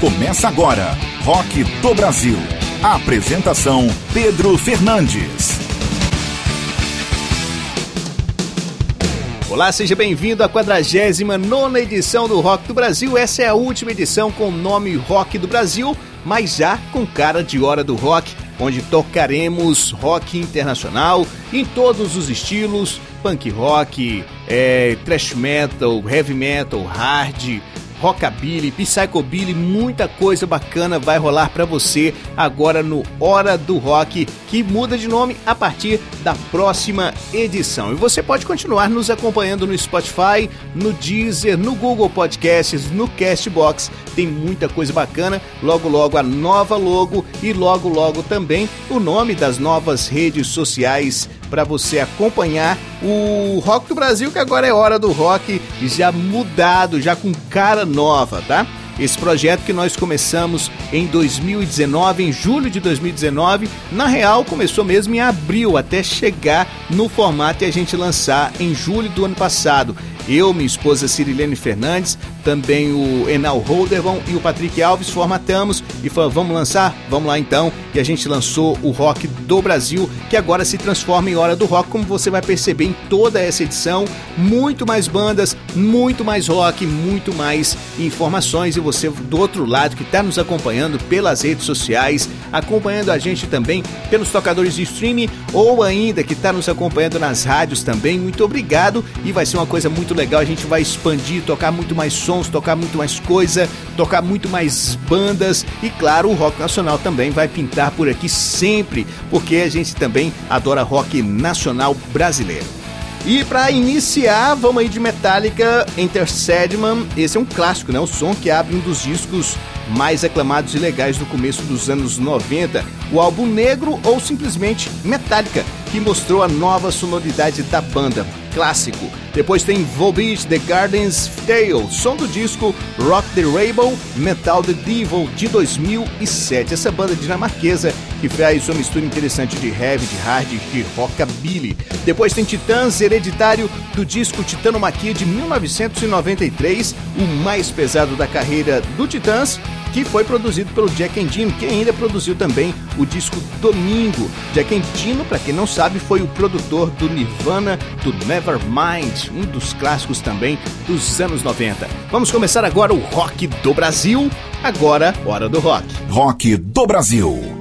Começa agora, Rock do Brasil. A apresentação Pedro Fernandes. Olá, seja bem-vindo à 49 edição do Rock do Brasil. Essa é a última edição com o nome Rock do Brasil, mas já com cara de hora do rock, onde tocaremos rock internacional em todos os estilos: punk rock, é, thrash metal, heavy metal, hard rockabilly, psychobilly, muita coisa bacana vai rolar para você agora no Hora do Rock, que muda de nome a partir da próxima edição. E você pode continuar nos acompanhando no Spotify, no Deezer, no Google Podcasts, no Castbox. Tem muita coisa bacana. Logo logo a nova logo e logo logo também o nome das novas redes sociais para você acompanhar o Rock do Brasil, que agora é hora do rock, já mudado, já com cara nova, tá? Esse projeto que nós começamos em 2019, em julho de 2019, na real começou mesmo em abril, até chegar no formato e a gente lançar em julho do ano passado. Eu, minha esposa Cirilene Fernandes, também o Enal Holderman e o Patrick Alves formatamos e falamos, vamos lançar? Vamos lá então. E a gente lançou o Rock do Brasil, que agora se transforma em Hora do Rock, como você vai perceber em toda essa edição. Muito mais bandas, muito mais rock, muito mais informações. E você do outro lado que está nos acompanhando pelas redes sociais, acompanhando a gente também pelos tocadores de streaming ou ainda que está nos acompanhando nas rádios também. Muito obrigado e vai ser uma coisa muito legal. A gente vai expandir, tocar muito mais sons, tocar muito mais coisa, tocar muito mais bandas e, claro, o rock nacional também vai pintar por aqui sempre, porque a gente também adora rock nacional brasileiro. E para iniciar, vamos aí de Metallica, Enter Sandman. Esse é um clássico, né? O som que abre um dos discos mais aclamados e legais do começo dos anos 90. O álbum Negro ou simplesmente Metallica, que mostrou a nova sonoridade da banda clássico. Depois tem Volbeat The Garden's Tale, som do disco Rock the Rainbow Metal the Devil de 2007. Essa banda dinamarquesa que faz uma mistura interessante de heavy, de hard e de rockabilly. Depois tem Titãs Hereditário do disco Titanomaquia de 1993, o mais pesado da carreira do Titãs que foi produzido pelo Jack Endino, que ainda produziu também o disco Domingo. Jack Endino, para quem não sabe, foi o produtor do Nirvana, do Nevermind, um dos clássicos também dos anos 90. Vamos começar agora o Rock do Brasil. Agora, hora do rock. Rock do Brasil.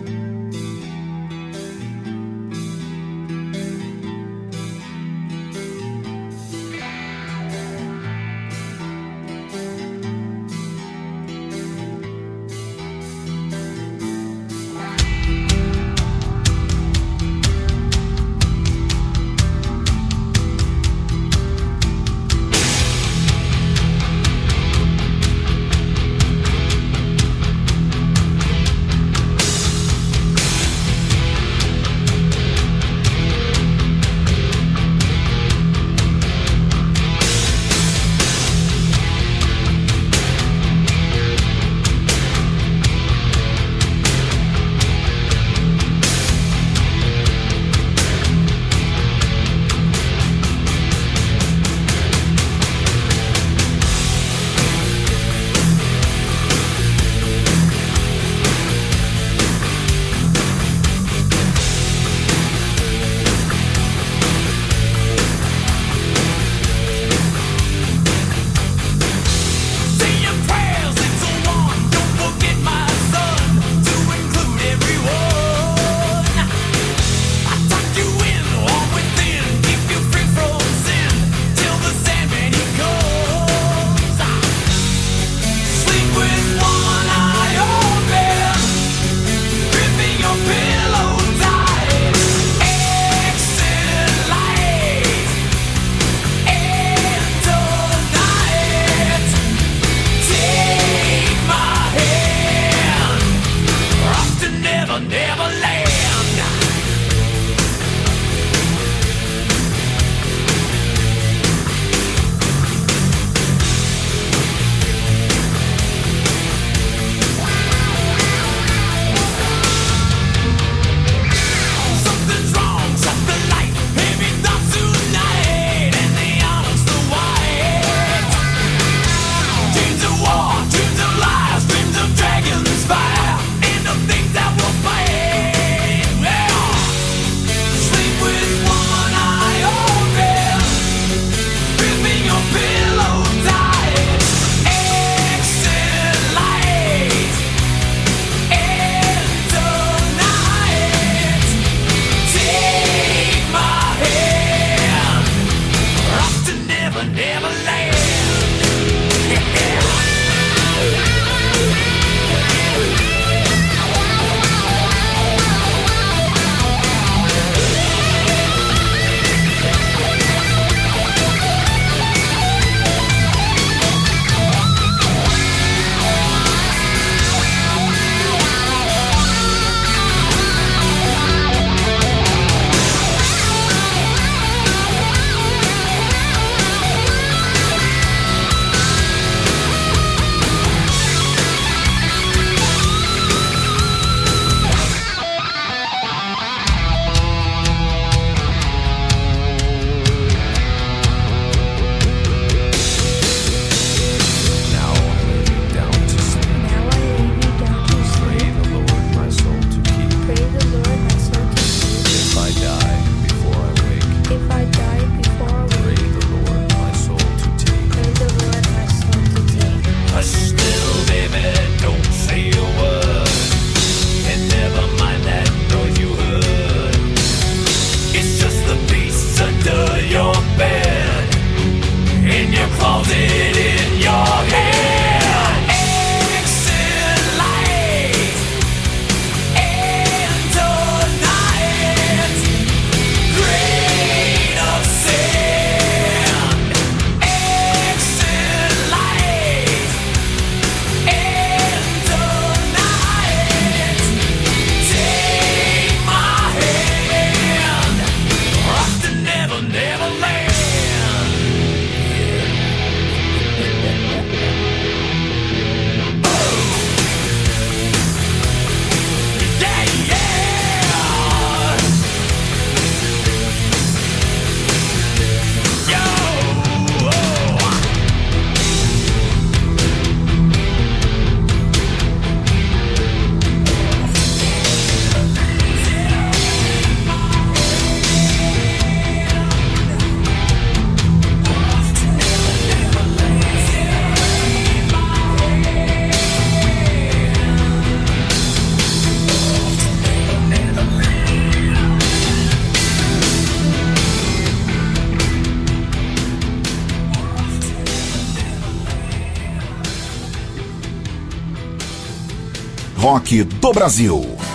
Rock do Brasil.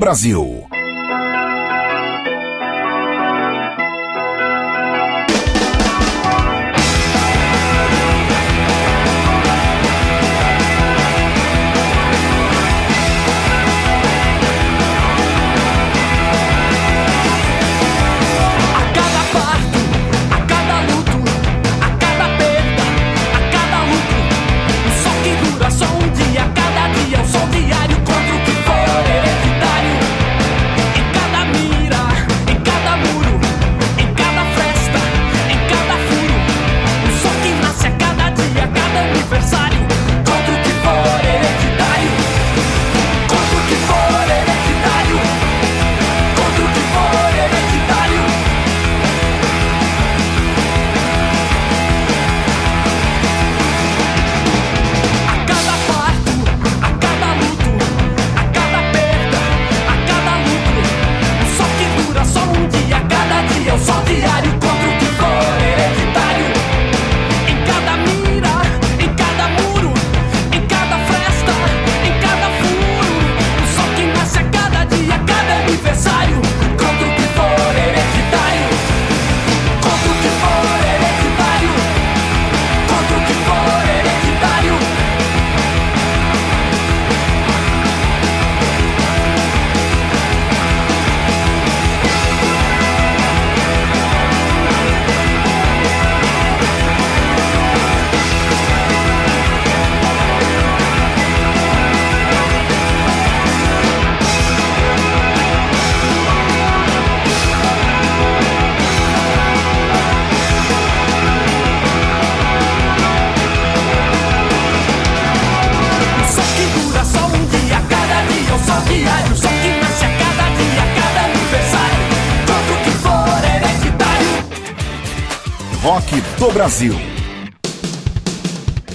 Brasil. Brasil.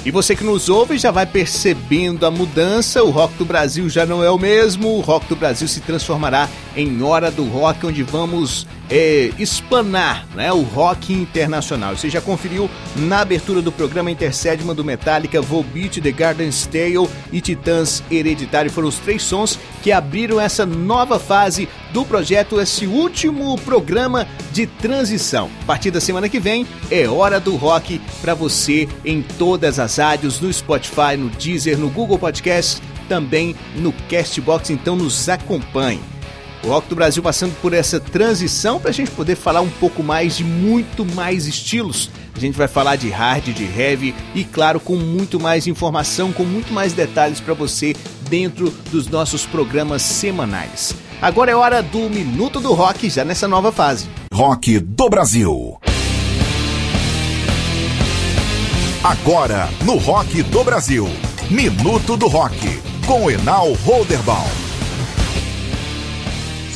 E você que nos ouve já vai percebendo a mudança. O Rock do Brasil já não é o mesmo. O Rock do Brasil se transformará em Hora do Rock, onde vamos é, espanar né, o rock internacional. Você já conferiu na abertura do programa Intercedman do Metallica, Volbeat, The Garden's Tale e Titãs Hereditário foram os três sons que abriram essa nova fase do projeto, esse último programa de transição. A partir da semana que vem é Hora do Rock para você em todas as rádios, no Spotify, no Deezer, no Google Podcast, também no Castbox, então nos acompanhe o Rock do Brasil passando por essa transição para a gente poder falar um pouco mais de muito mais estilos. A gente vai falar de hard, de heavy e, claro, com muito mais informação, com muito mais detalhes para você dentro dos nossos programas semanais. Agora é hora do Minuto do Rock, já nessa nova fase. Rock do Brasil. Agora, no Rock do Brasil. Minuto do Rock, com Enal Holderbaum.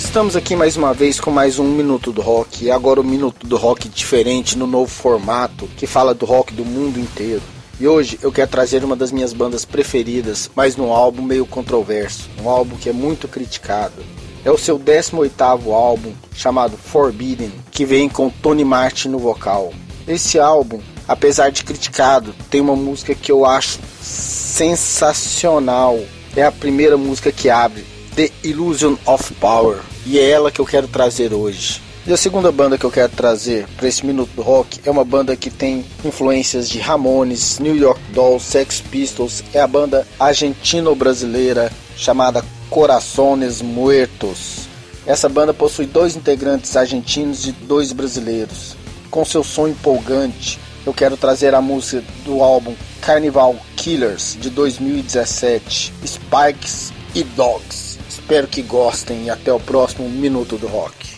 Estamos aqui mais uma vez com mais um Minuto do Rock. E agora o Minuto do Rock diferente, no novo formato, que fala do rock do mundo inteiro. E hoje eu quero trazer uma das minhas bandas preferidas, mas num álbum meio controverso, um álbum que é muito criticado. É o seu 18º álbum, chamado Forbidden, que vem com Tony Martin no vocal. Esse álbum, apesar de criticado, tem uma música que eu acho sensacional. É a primeira música que abre, The Illusion of Power. E é ela que eu quero trazer hoje. E a segunda banda que eu quero trazer para esse minuto do rock é uma banda que tem influências de Ramones, New York Dolls, Sex Pistols. É a banda argentino-brasileira chamada Corazones Muertos. Essa banda possui dois integrantes argentinos e dois brasileiros. Com seu som empolgante, eu quero trazer a música do álbum Carnival Killers de 2017, Spikes e Dogs. Espero que gostem e até o próximo Minuto do Rock.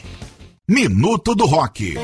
Minuto do Rock.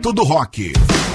Minuto do Rock.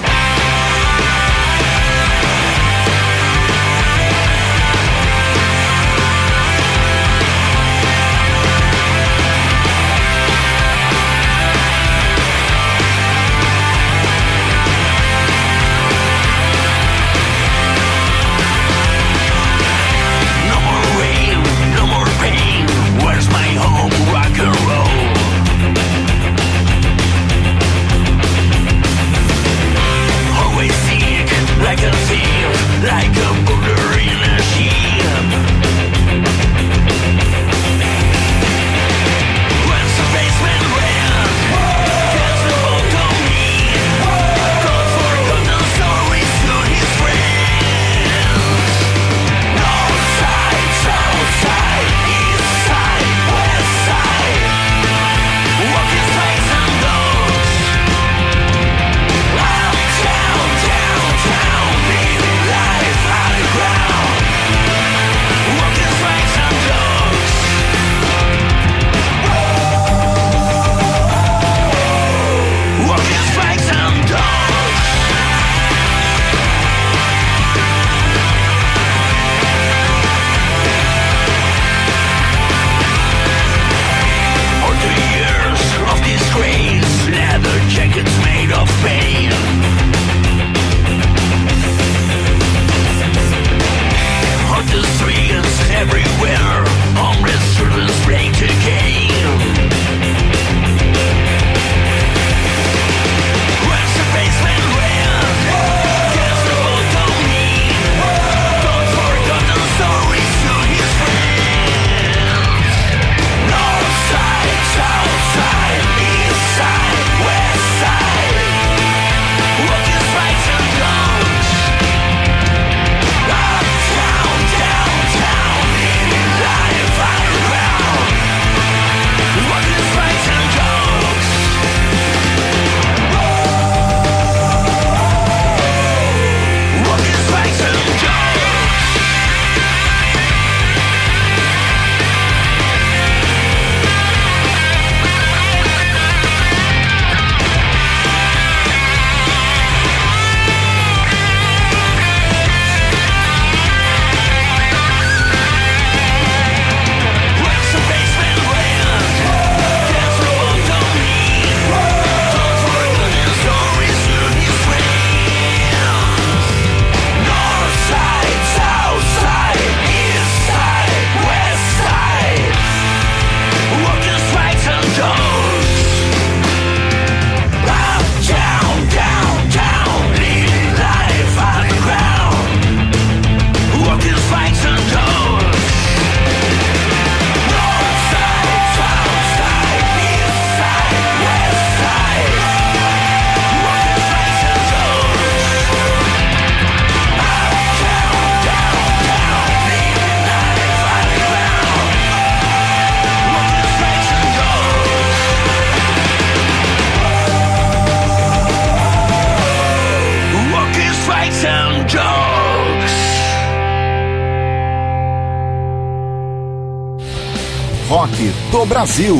Brasil.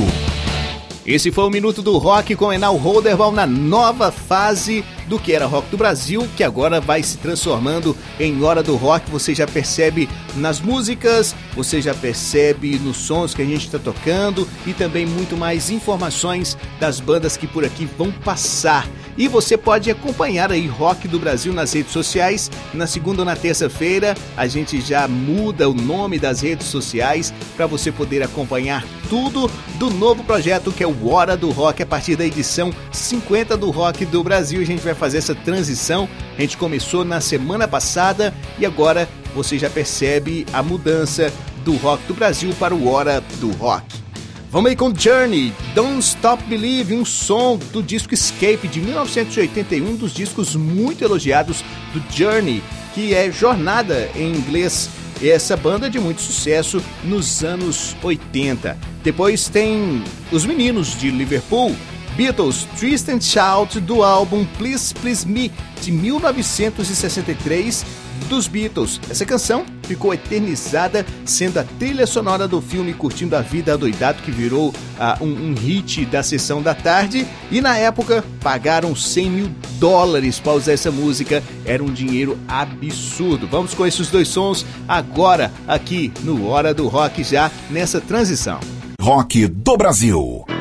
Esse foi o Minuto do Rock com Enal Holderbaum na nova fase do que era Rock do Brasil, que agora vai se transformando em Hora do Rock. Você já percebe nas músicas, você já percebe nos sons que a gente está tocando e também muito mais informações das bandas que por aqui vão passar. E você pode acompanhar aí Rock do Brasil nas redes sociais. Na segunda ou na terça-feira, a gente já muda o nome das redes sociais para você poder acompanhar tudo do novo projeto que é o Hora do Rock a partir da edição 50 do Rock do Brasil. A gente vai fazer essa transição. A gente começou na semana passada e agora você já percebe a mudança do Rock do Brasil para o Hora do Rock. Vamos aí com Journey, Don't Stop Believe, um som do disco Escape de 1981, um dos discos muito elogiados do Journey, que é Jornada em inglês. Essa banda de muito sucesso nos anos 80. Depois tem os meninos de Liverpool, Beatles Twist and Shout do álbum Please Please Me de 1963 dos Beatles. Essa canção ficou eternizada, sendo a trilha sonora do filme Curtindo a Vida Adoidado, que virou uh, um, um, hit da sessão da tarde. E na época pagaram 100 mil dólares para usar essa música, era um dinheiro absurdo. Vamos com esses dois sons agora, aqui no Hora do Rock, já nessa transição. Rock do Brasil.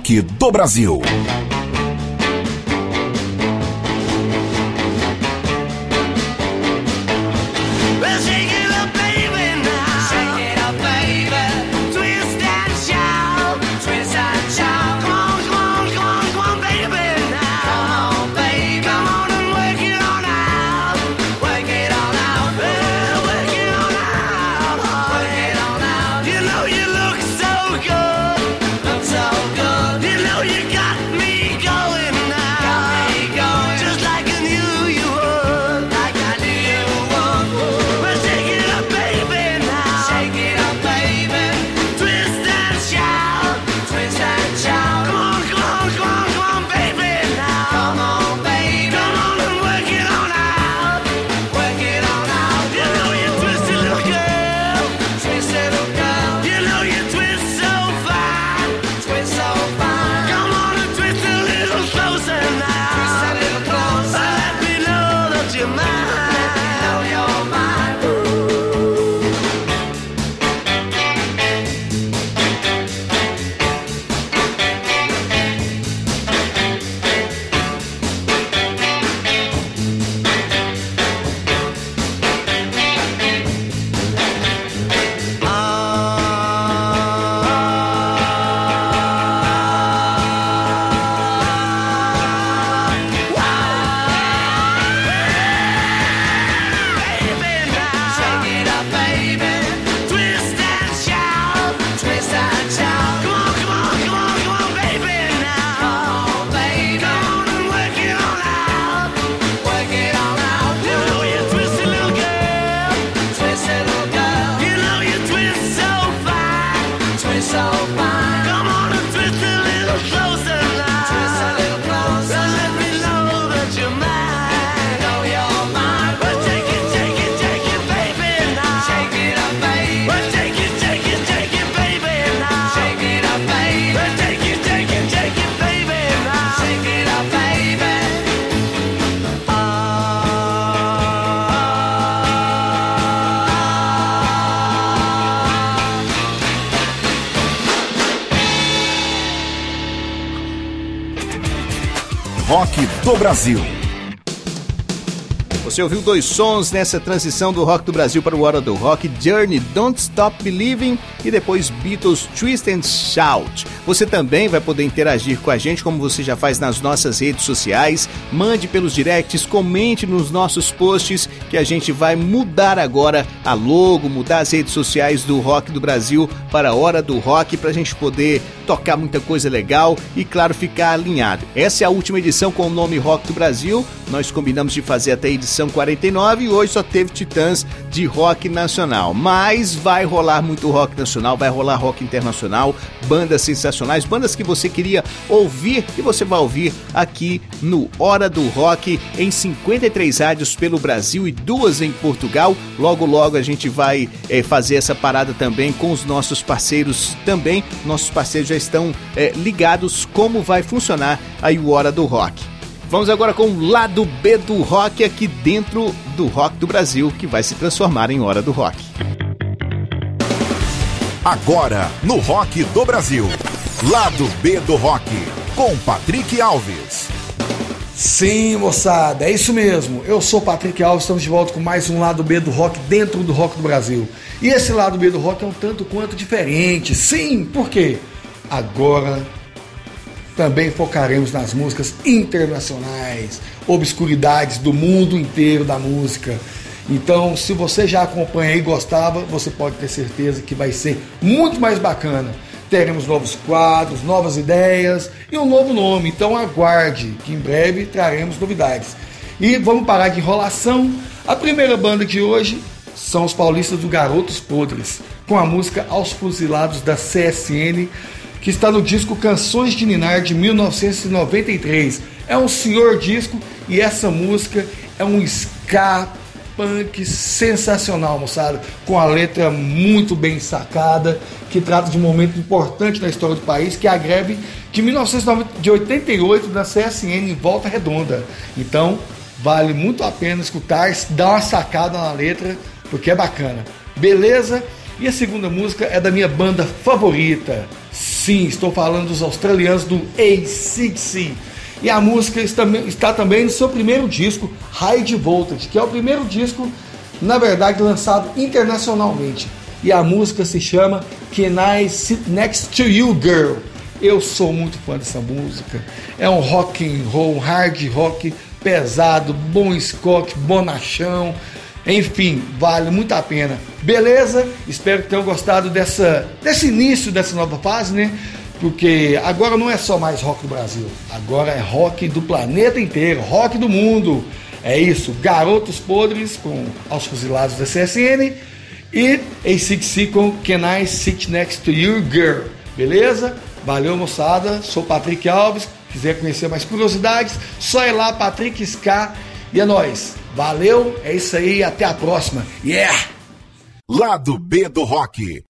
Rock do Brasil. Brasil. Você ouviu dois sons nessa transição do rock do Brasil para o Hora do Rock: Journey, Don't Stop Believing e depois Beatles Twist and Shout. Você também vai poder interagir com a gente, como você já faz nas nossas redes sociais. Mande pelos directs, comente nos nossos posts, que a gente vai mudar agora a logo, mudar as redes sociais do Rock do Brasil para a Hora do Rock, para a gente poder tocar muita coisa legal e, claro, ficar alinhado. Essa é a última edição com o nome Rock do Brasil. Nós combinamos de fazer até a edição edição 49 e hoje só teve Titãs de rock nacional. Mas vai rolar muito rock nacional, vai rolar rock internacional, bandas sensacionais, bandas que você queria ouvir e você vai ouvir aqui no Hora do Rock em 53 rádios pelo Brasil e duas em Portugal. Logo, logo a gente vai é, fazer essa parada também com os nossos parceiros também. Nossos parceiros já estão é, ligados como vai funcionar aí o Hora do Rock. Vamos agora com o lado B do rock aqui dentro do Rock do Brasil, que vai se transformar em Hora do Rock. Agora, no Rock do Brasil, lado B do rock, com Patrick Alves. Sim, moçada, é isso mesmo. Eu sou Patrick Alves, estamos de volta com mais um lado B do rock dentro do Rock do Brasil. E esse lado B do rock é um tanto quanto diferente. Sim, por quê? Agora também focaremos nas músicas internacionais, obscuridades do mundo inteiro da música. Então, se você já acompanha e gostava, você pode ter certeza que vai ser muito mais bacana. Teremos novos quadros, novas ideias e um novo nome. Então, aguarde que em breve traremos novidades. E vamos parar de enrolação. A primeira banda de hoje são os paulistas do Garotos Podres, com a música Aos Fuzilados da CSN que está no disco Canções de Ninar de 1993. É um senhor disco e essa música é um ska punk sensacional, moçada, com a letra muito bem sacada, que trata de um momento importante na história do país, que é a greve de 1988 da CSN em Volta Redonda. Então, vale muito a pena escutar, dar uma sacada na letra, porque é bacana. Beleza? E a segunda música é da minha banda favorita, Sim, estou falando dos australianos do ACDC. E a música está também no seu primeiro disco, High Voltage, que é o primeiro disco, na verdade, lançado internacionalmente. E a música se chama Can I Sit Next to You Girl? Eu sou muito fã dessa música. É um rock and roll, hard rock pesado, bom scott, bonachão. Enfim, vale muito a pena. Beleza? Espero que tenham gostado dessa, desse início dessa nova fase, né? Porque agora não é só mais rock do Brasil, agora é rock do planeta inteiro, rock do mundo. É isso, Garotos Podres com Aos Fuzilados da CSN e ACDC com Can I Sit Next to You Girl. Beleza? Valeu, moçada. Sou Patrick Alves. Quiser conhecer mais curiosidades, só ir lá, Patrick Ska. E é nóis. Valeu, é isso aí, até a próxima. Yeah! Lado B do Rock.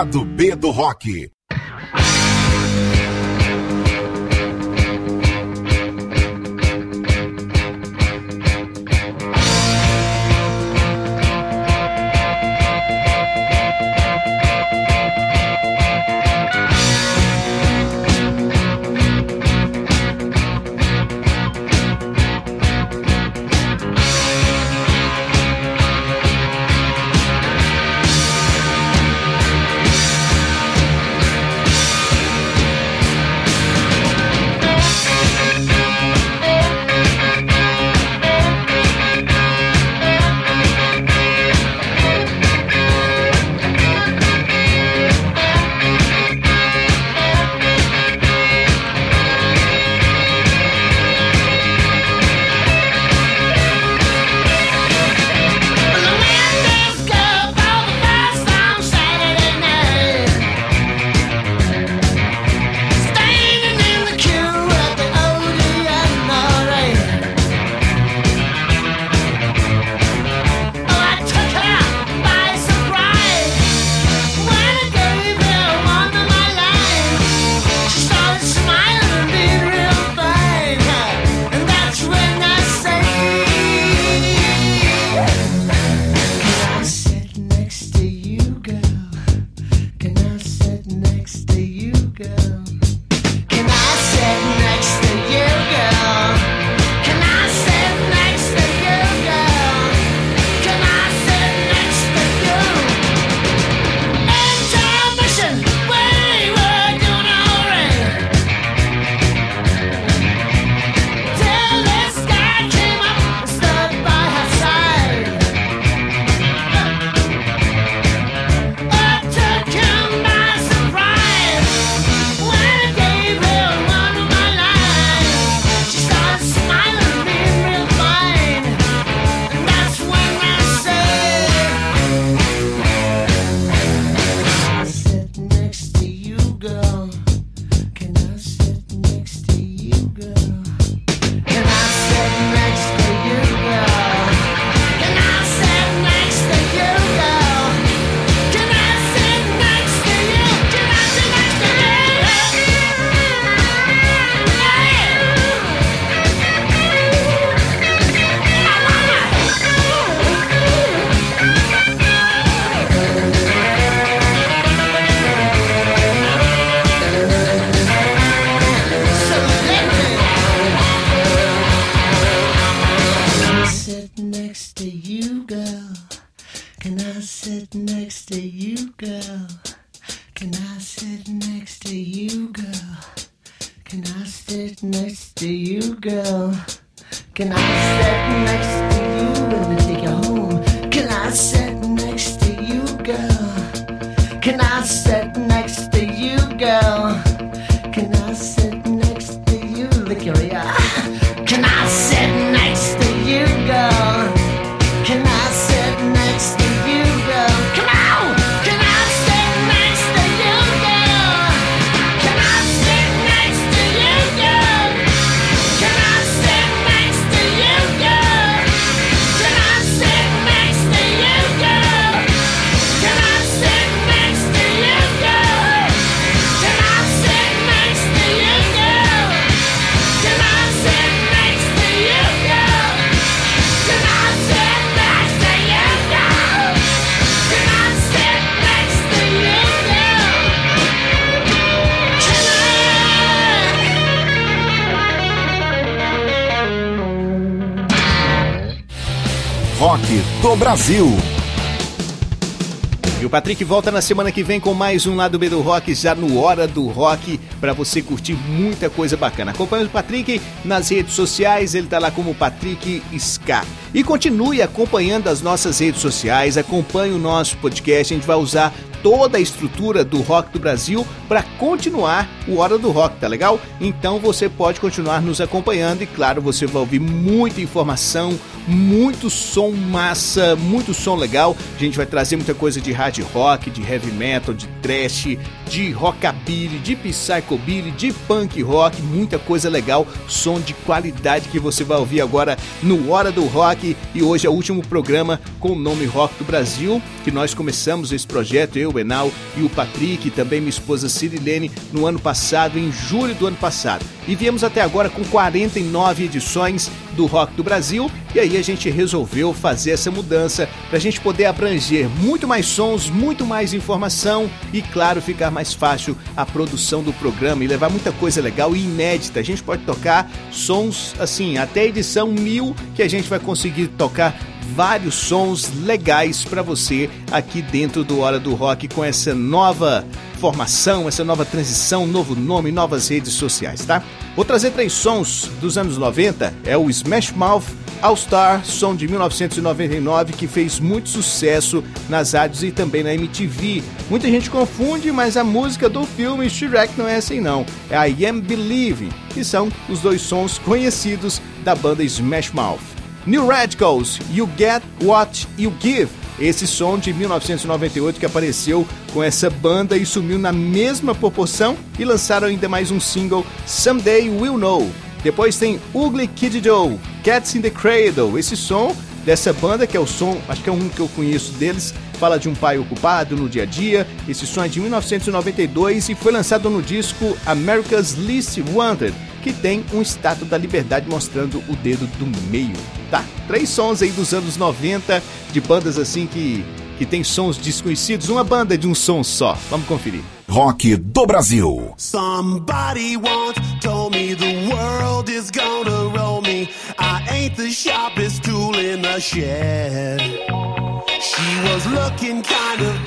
Lado B do Rock. next to you, girl? Can I sit next to you, girl? Can I sit next to you, girl? Can I sit next to you, girl? Can I sit next to you when I take you home? Can I sit next to you, girl? Can I sit next to you, girl? Can I sit next to you, Victoria? Can I? Do Brasil. E o Patrick volta na semana que vem com mais um Lado B do Rock, já no Hora do Rock, para você curtir muita coisa bacana. Acompanhe o Patrick nas redes sociais, ele tá lá como Patrick Ska. E continue acompanhando as nossas redes sociais, acompanhe o nosso podcast, a gente vai usar toda a estrutura do rock do Brasil para continuar o Hora do Rock, tá legal? Então você pode continuar nos acompanhando e claro, você vai ouvir muita informação, muito som massa, muito som legal. A gente vai trazer muita coisa de hard rock, de heavy metal, de thrash, de rockabilly, de psychobilly, de punk rock, muita coisa legal, som de qualidade que você vai ouvir agora no Hora do Rock e hoje é o último programa com o nome Rock do Brasil, que nós começamos esse projeto eu eu, Enal e o Patrick, também minha esposa Cirilene, no ano passado, em julho do ano passado. E viemos até agora com 49 edições do Rock do Brasil, e aí a gente resolveu fazer essa mudança para a gente poder abranger muito mais sons, muito mais informação e, claro, ficar mais fácil a produção do programa e levar muita coisa legal e inédita. A gente pode tocar sons assim, até a edição mil que a gente vai conseguir tocar vários sons legais para você aqui dentro do Hora do Rock com essa nova formação, essa nova transição, novo nome, novas redes sociais, tá? Vou trazer três sons dos anos 90, é o Smash Mouth All Star, som de 1999 que fez muito sucesso nas rádios e também na MTV. Muita gente confunde, mas a música do filme Shrek não é assim não. É I Am Believing, que são os dois sons conhecidos da banda Smash Mouth. New Radicals, You Get What You Give. Esse som de 1998 que apareceu com essa banda e sumiu na mesma proporção e lançaram ainda mais um single, Someday We'll Know. Depois tem Ugly Kid Joe, Cats in the Cradle. Esse som dessa banda, que é o som, acho que é um que eu conheço deles, fala de um pai ocupado no dia a dia. Esse som é de 1992 e foi lançado no disco America's Least Wanted, que tem um estátua da liberdade mostrando o dedo do meio. Tá, três sons aí dos anos 90 de bandas assim que que tem sons desconhecidos, uma banda de um som só. Vamos conferir. Rock do Brasil. Somebody once told me the world is gonna roll me. I ain't the sharpest tool in the shed. She was looking kind of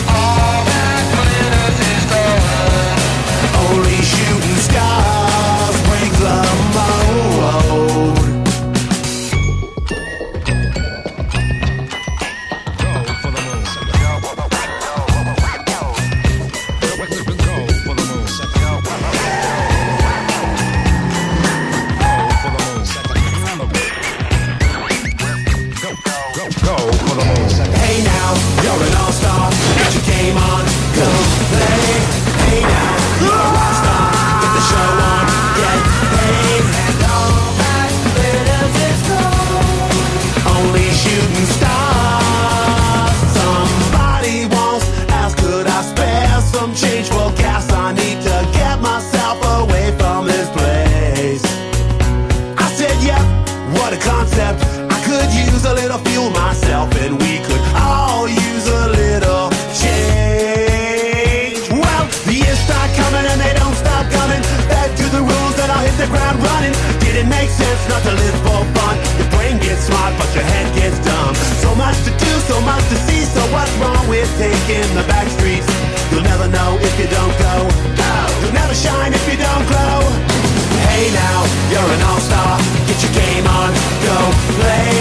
Holy shit. Taking the back streets? You'll never know if you don't go. Go. You'll never shine if you don't glow. Hey now, you're an all-star. Get your game on, go play.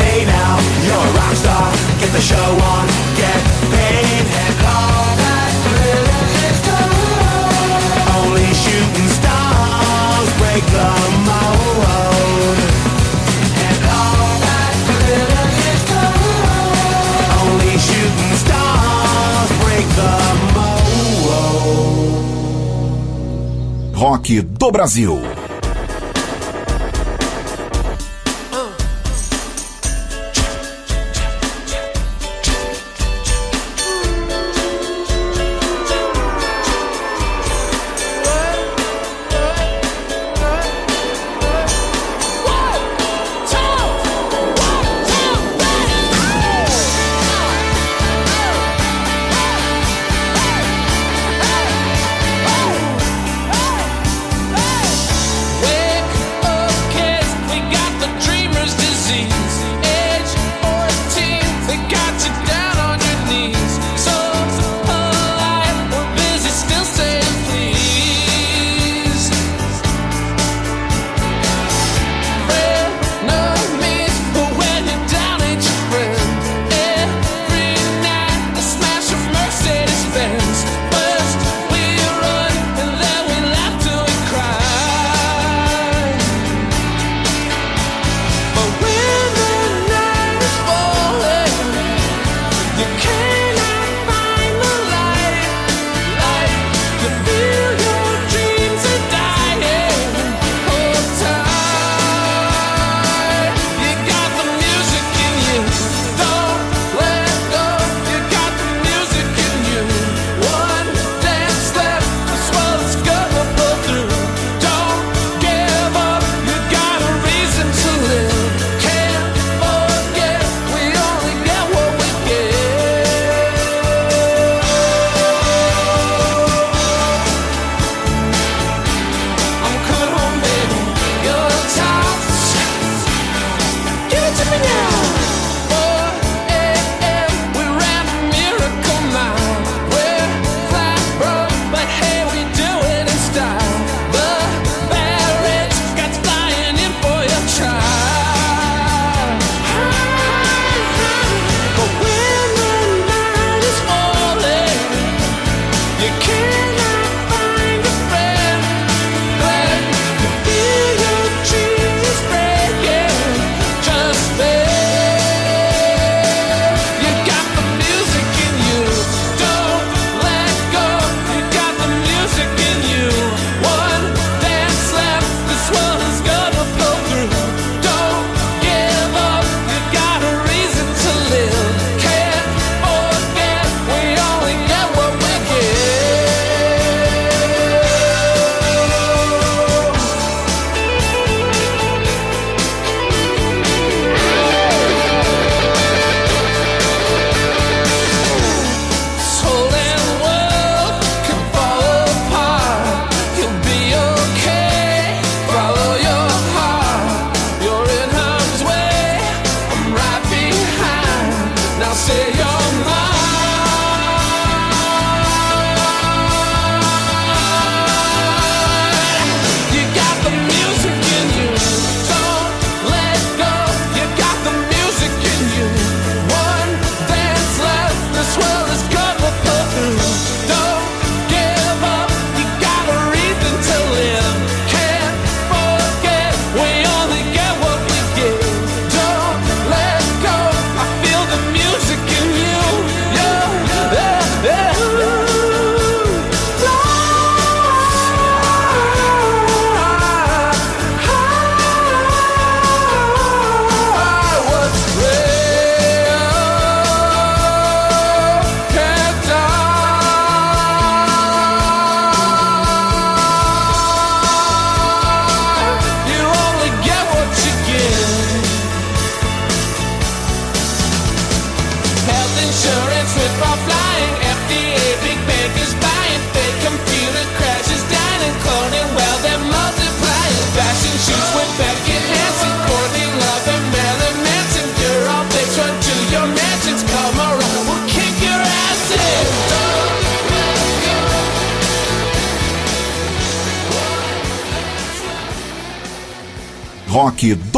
Hey now, you're a rock star. Get the show on, get paid. Rock do Brasil.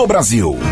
Brasil.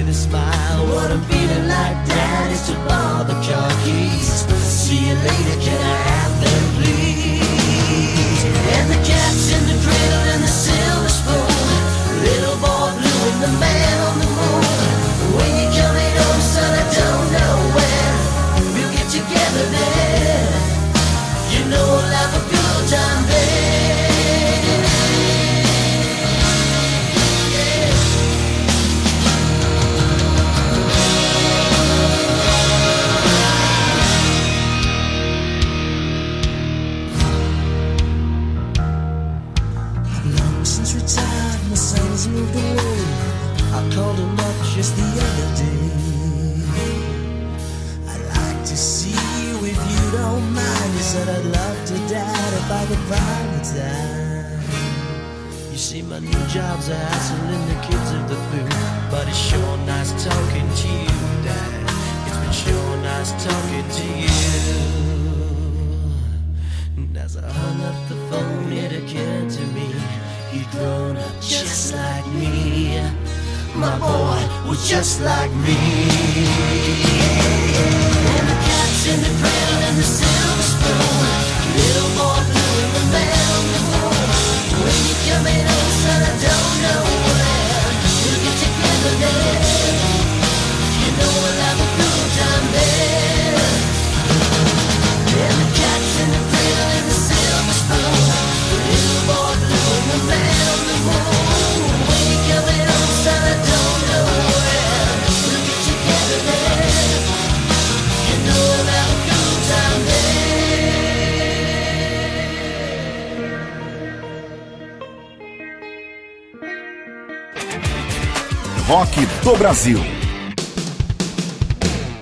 with a smile. What I'm feeling like, Dad, is to borrow the car keys. See you later, can I have them, please? And the cat's in Sometimes I and the kids of the blue, but it's sure nice talking to you, Dad. It's been sure nice talking to you. And as I hung up the phone, it occurred to me he'd grown up just like me. My boy was just like me. And the cats in the crown and the silver spoon, little. Brasil. Rock do Brasil.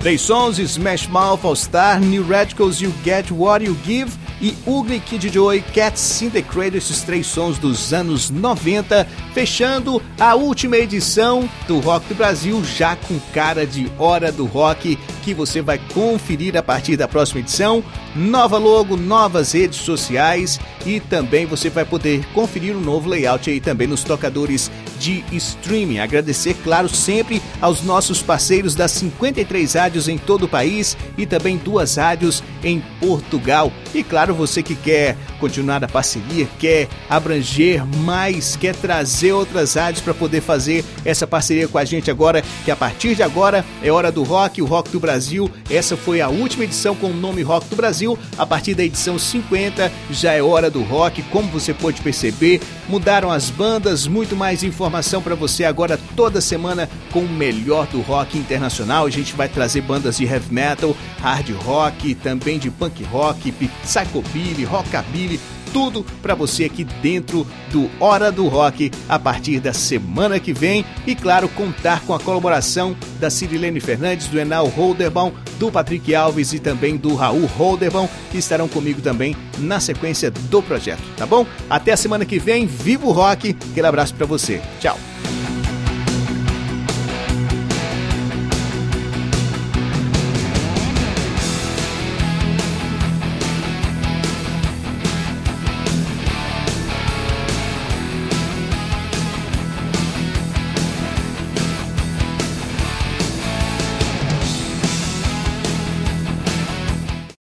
Três sons: Smash Mouth All Star, New Radicals You Get What You Give e Ugly Kid Joy, Cats in the Cradle, esses três sons dos anos 90, fechando a última edição do Rock do Brasil, já com cara de Hora do Rock, que você vai conferir a partir da próxima edição. Nova logo, novas redes sociais e também você vai poder conferir o novo layout aí também nos tocadores de streaming. Agradecer, claro, sempre aos nossos parceiros das 53 rádios em todo o país e também duas rádios em Portugal. E claro, você que quer continuar a parceria, quer abranger mais, quer trazer outras rádios para poder fazer essa parceria com a gente agora, que a partir de agora é hora do rock, o rock do Brasil. Essa foi a última edição com o nome Rock do Brasil. A partir da edição 50 já é hora do rock, como você pode perceber, mudaram as bandas, muito mais informação para você agora toda semana com o melhor do rock internacional. A gente vai trazer bandas de heavy metal, hard rock, também de punk rock, psychobilly, rockabilly, tudo para você aqui dentro do Hora do Rock a partir da semana que vem e claro contar com a colaboração da Cirilene Fernandes, do Enal Holderbaum, do Patrick Alves e também do Raul Holderbaum que estarão comigo também na sequência do projeto, tá bom? Até a semana que vem, viva o rock, aquele abraço para você, tchau.